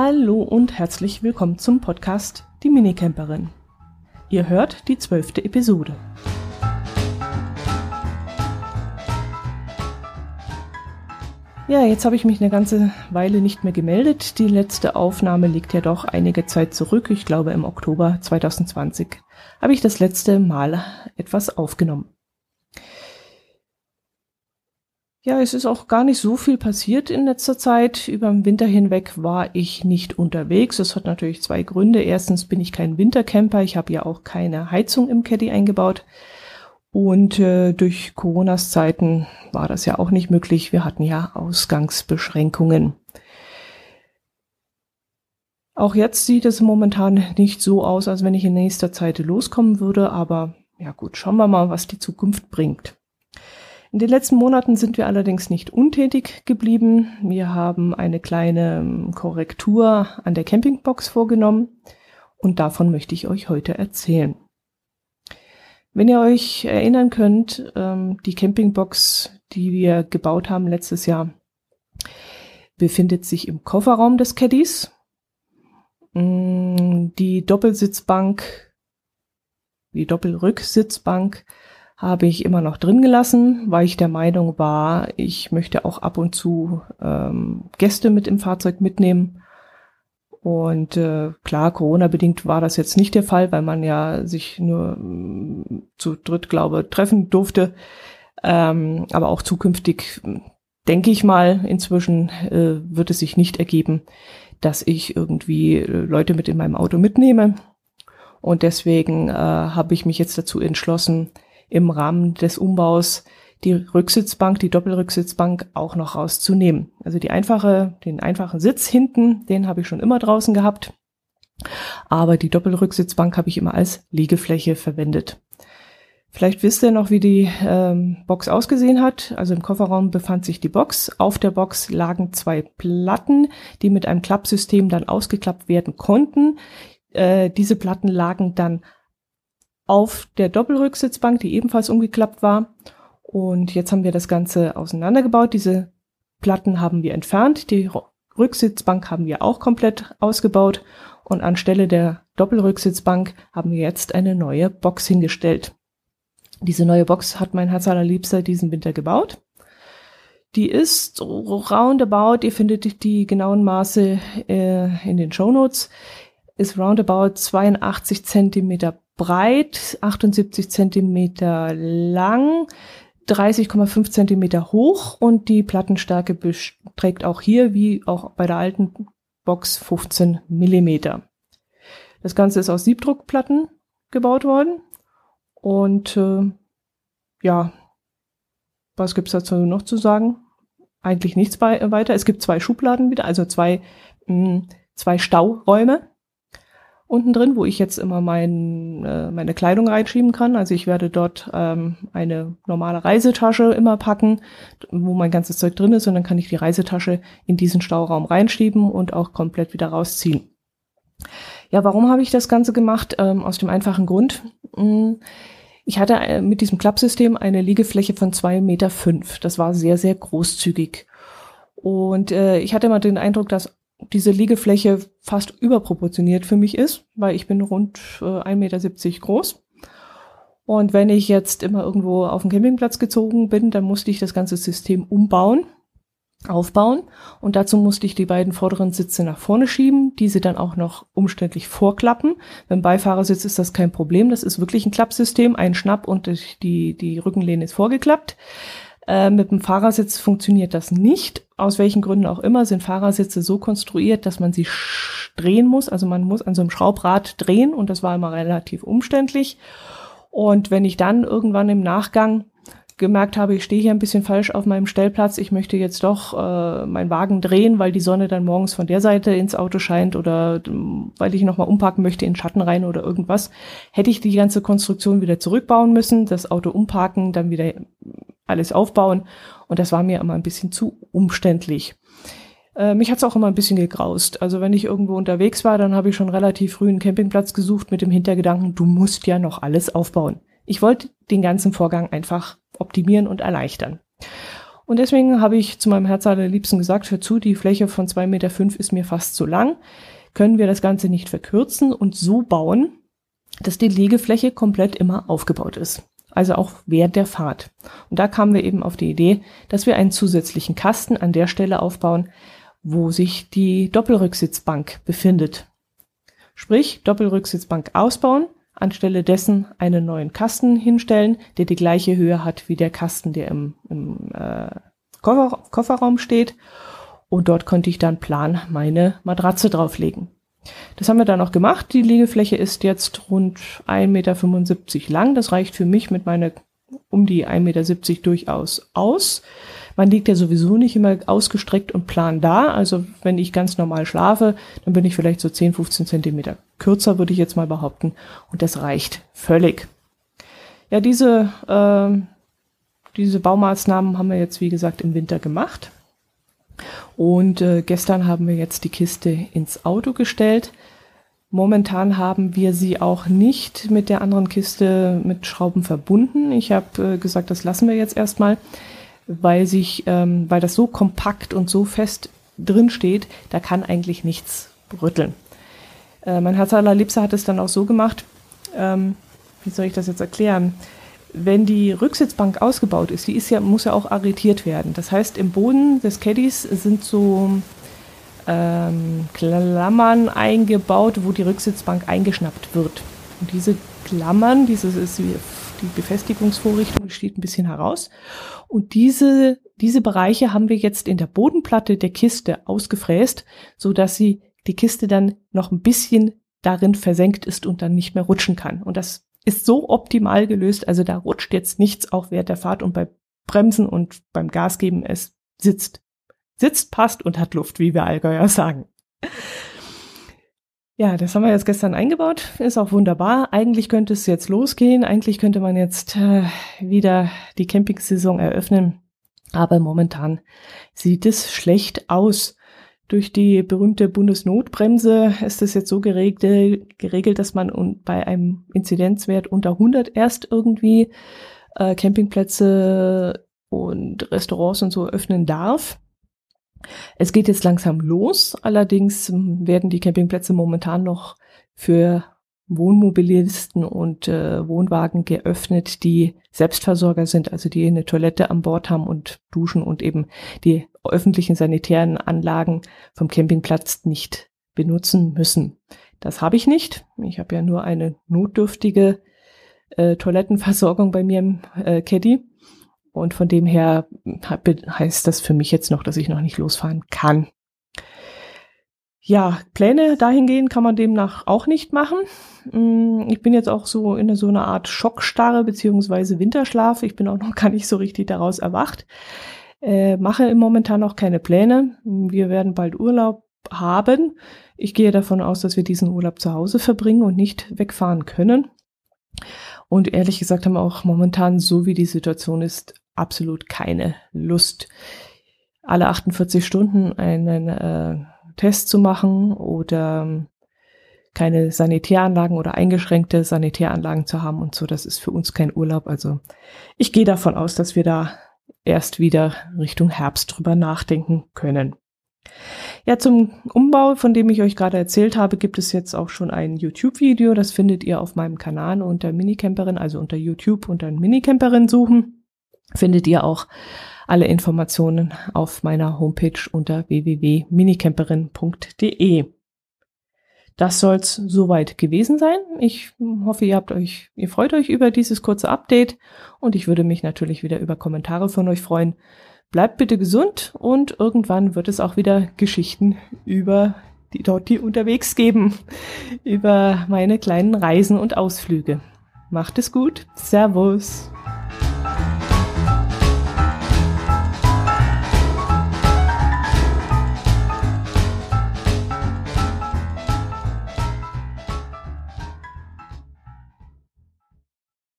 Hallo und herzlich willkommen zum Podcast Die Minicamperin. Ihr hört die zwölfte Episode. Ja, jetzt habe ich mich eine ganze Weile nicht mehr gemeldet. Die letzte Aufnahme liegt ja doch einige Zeit zurück. Ich glaube im Oktober 2020 habe ich das letzte Mal etwas aufgenommen. Ja, es ist auch gar nicht so viel passiert in letzter Zeit. Über den Winter hinweg war ich nicht unterwegs. Das hat natürlich zwei Gründe. Erstens bin ich kein Wintercamper. Ich habe ja auch keine Heizung im Caddy eingebaut. Und äh, durch Coronas Zeiten war das ja auch nicht möglich. Wir hatten ja Ausgangsbeschränkungen. Auch jetzt sieht es momentan nicht so aus, als wenn ich in nächster Zeit loskommen würde. Aber ja gut, schauen wir mal, was die Zukunft bringt. In den letzten Monaten sind wir allerdings nicht untätig geblieben. Wir haben eine kleine ähm, Korrektur an der Campingbox vorgenommen und davon möchte ich euch heute erzählen. Wenn ihr euch erinnern könnt, ähm, die Campingbox, die wir gebaut haben letztes Jahr, befindet sich im Kofferraum des Caddies. Mm, die Doppelsitzbank, die Doppelrücksitzbank habe ich immer noch drin gelassen, weil ich der Meinung war, ich möchte auch ab und zu ähm, Gäste mit im Fahrzeug mitnehmen. Und äh, klar, Corona-bedingt war das jetzt nicht der Fall, weil man ja sich nur äh, zu dritt, glaube treffen durfte. Ähm, aber auch zukünftig, denke ich mal, inzwischen äh, wird es sich nicht ergeben, dass ich irgendwie äh, Leute mit in meinem Auto mitnehme. Und deswegen äh, habe ich mich jetzt dazu entschlossen, im Rahmen des Umbaus die Rücksitzbank, die Doppelrücksitzbank auch noch rauszunehmen. Also die einfache, den einfachen Sitz hinten, den habe ich schon immer draußen gehabt. Aber die Doppelrücksitzbank habe ich immer als Liegefläche verwendet. Vielleicht wisst ihr noch, wie die ähm, Box ausgesehen hat. Also im Kofferraum befand sich die Box. Auf der Box lagen zwei Platten, die mit einem Klappsystem dann ausgeklappt werden konnten. Äh, diese Platten lagen dann auf der Doppelrücksitzbank, die ebenfalls umgeklappt war. Und jetzt haben wir das Ganze auseinandergebaut. Diese Platten haben wir entfernt. Die Rücksitzbank haben wir auch komplett ausgebaut. Und anstelle der Doppelrücksitzbank haben wir jetzt eine neue Box hingestellt. Diese neue Box hat mein Herz allerliebster diesen Winter gebaut. Die ist roundabout, ihr findet die genauen Maße äh, in den Show Notes, ist roundabout 82 Zentimeter breit, 78 Zentimeter lang, 30,5 Zentimeter hoch und die Plattenstärke beträgt auch hier, wie auch bei der alten Box, 15 Millimeter. Das Ganze ist aus Siebdruckplatten gebaut worden und äh, ja, was gibt's dazu noch zu sagen? Eigentlich nichts weiter. Es gibt zwei Schubladen wieder, also zwei, mh, zwei Stauräume unten drin, wo ich jetzt immer mein, äh, meine Kleidung reinschieben kann. Also ich werde dort ähm, eine normale Reisetasche immer packen, wo mein ganzes Zeug drin ist und dann kann ich die Reisetasche in diesen Stauraum reinschieben und auch komplett wieder rausziehen. Ja, warum habe ich das Ganze gemacht? Ähm, aus dem einfachen Grund. Hm, ich hatte äh, mit diesem Klappsystem eine Liegefläche von zwei Meter. fünf. Das war sehr, sehr großzügig. Und äh, ich hatte immer den Eindruck, dass diese Liegefläche fast überproportioniert für mich ist, weil ich bin rund äh, 1,70 Meter groß. Und wenn ich jetzt immer irgendwo auf den Campingplatz gezogen bin, dann musste ich das ganze System umbauen, aufbauen. Und dazu musste ich die beiden vorderen Sitze nach vorne schieben, diese dann auch noch umständlich vorklappen. Beim Beifahrersitz ist das kein Problem. Das ist wirklich ein Klappsystem, ein Schnapp und die, die Rückenlehne ist vorgeklappt. Äh, mit dem Fahrersitz funktioniert das nicht. Aus welchen Gründen auch immer sind Fahrersitze so konstruiert, dass man sie drehen muss. Also man muss an so einem Schraubrad drehen und das war immer relativ umständlich. Und wenn ich dann irgendwann im Nachgang gemerkt habe, ich stehe hier ein bisschen falsch auf meinem Stellplatz, ich möchte jetzt doch äh, meinen Wagen drehen, weil die Sonne dann morgens von der Seite ins Auto scheint oder ähm, weil ich nochmal umpacken möchte in Schatten rein oder irgendwas, hätte ich die ganze Konstruktion wieder zurückbauen müssen, das Auto umparken, dann wieder alles aufbauen. Und das war mir immer ein bisschen zu umständlich. Äh, mich hat's auch immer ein bisschen gegraust. Also wenn ich irgendwo unterwegs war, dann habe ich schon relativ früh einen Campingplatz gesucht mit dem Hintergedanken, du musst ja noch alles aufbauen. Ich wollte den ganzen Vorgang einfach optimieren und erleichtern. Und deswegen habe ich zu meinem Herz allerliebsten gesagt, hör zu, die Fläche von 2,5 Meter fünf ist mir fast zu lang. Können wir das Ganze nicht verkürzen und so bauen, dass die Liegefläche komplett immer aufgebaut ist. Also auch während der Fahrt. Und da kamen wir eben auf die Idee, dass wir einen zusätzlichen Kasten an der Stelle aufbauen, wo sich die Doppelrücksitzbank befindet. Sprich, Doppelrücksitzbank ausbauen, anstelle dessen einen neuen Kasten hinstellen, der die gleiche Höhe hat wie der Kasten, der im, im äh, Koffer, Kofferraum steht. Und dort konnte ich dann plan meine Matratze drauflegen. Das haben wir dann auch gemacht. Die Liegefläche ist jetzt rund 1,75 Meter lang. Das reicht für mich mit meiner um die 1,70 Meter durchaus aus. Man liegt ja sowieso nicht immer ausgestreckt und plan da. Also wenn ich ganz normal schlafe, dann bin ich vielleicht so 10, 15 Zentimeter kürzer, würde ich jetzt mal behaupten. Und das reicht völlig. Ja, diese, äh, diese Baumaßnahmen haben wir jetzt, wie gesagt, im Winter gemacht. Und äh, gestern haben wir jetzt die Kiste ins Auto gestellt. Momentan haben wir sie auch nicht mit der anderen Kiste mit Schrauben verbunden. Ich habe äh, gesagt, das lassen wir jetzt erstmal weil sich, ähm, weil das so kompakt und so fest drin steht, da kann eigentlich nichts rütteln. Äh, mein Herz allerliebster hat es dann auch so gemacht, ähm, wie soll ich das jetzt erklären? Wenn die Rücksitzbank ausgebaut ist, die ist ja, muss ja auch arretiert werden. Das heißt, im Boden des Caddies sind so ähm, Klammern eingebaut, wo die Rücksitzbank eingeschnappt wird. Und diese Klammern, dieses ist wie die Befestigungsvorrichtung steht ein bisschen heraus. Und diese, diese Bereiche haben wir jetzt in der Bodenplatte der Kiste ausgefräst, so dass sie die Kiste dann noch ein bisschen darin versenkt ist und dann nicht mehr rutschen kann. Und das ist so optimal gelöst. Also da rutscht jetzt nichts auch während der Fahrt und bei Bremsen und beim Gas geben es sitzt. Sitzt, passt und hat Luft, wie wir Allgäuer sagen. Ja, das haben wir jetzt gestern eingebaut. Ist auch wunderbar. Eigentlich könnte es jetzt losgehen. Eigentlich könnte man jetzt äh, wieder die Campingsaison eröffnen. Aber momentan sieht es schlecht aus. Durch die berühmte Bundesnotbremse ist es jetzt so geregelt, dass man bei einem Inzidenzwert unter 100 erst irgendwie äh, Campingplätze und Restaurants und so öffnen darf. Es geht jetzt langsam los, allerdings werden die Campingplätze momentan noch für Wohnmobilisten und äh, Wohnwagen geöffnet, die Selbstversorger sind, also die eine Toilette an Bord haben und duschen und eben die öffentlichen sanitären Anlagen vom Campingplatz nicht benutzen müssen. Das habe ich nicht. Ich habe ja nur eine notdürftige äh, Toilettenversorgung bei mir im äh, Caddy. Und von dem her heißt das für mich jetzt noch, dass ich noch nicht losfahren kann. Ja, Pläne dahingehend kann man demnach auch nicht machen. Mm, ich bin jetzt auch so in so einer Art Schockstarre beziehungsweise Winterschlaf. Ich bin auch noch gar nicht so richtig daraus erwacht. Äh, mache Momentan noch keine Pläne. Wir werden bald Urlaub haben. Ich gehe davon aus, dass wir diesen Urlaub zu Hause verbringen und nicht wegfahren können. Und ehrlich gesagt haben wir auch momentan, so wie die Situation ist, absolut keine Lust, alle 48 Stunden einen äh, Test zu machen oder ähm, keine Sanitäranlagen oder eingeschränkte Sanitäranlagen zu haben und so. Das ist für uns kein Urlaub. Also ich gehe davon aus, dass wir da erst wieder Richtung Herbst drüber nachdenken können. Ja, zum Umbau, von dem ich euch gerade erzählt habe, gibt es jetzt auch schon ein YouTube-Video. Das findet ihr auf meinem Kanal unter Minicamperin, also unter YouTube unter Minicamperin suchen findet ihr auch alle Informationen auf meiner Homepage unter www.minicamperin.de. Das soll's soweit gewesen sein. Ich hoffe, ihr habt euch, ihr freut euch über dieses kurze Update und ich würde mich natürlich wieder über Kommentare von euch freuen. Bleibt bitte gesund und irgendwann wird es auch wieder Geschichten über die dort die unterwegs geben, über meine kleinen Reisen und Ausflüge. Macht es gut. Servus.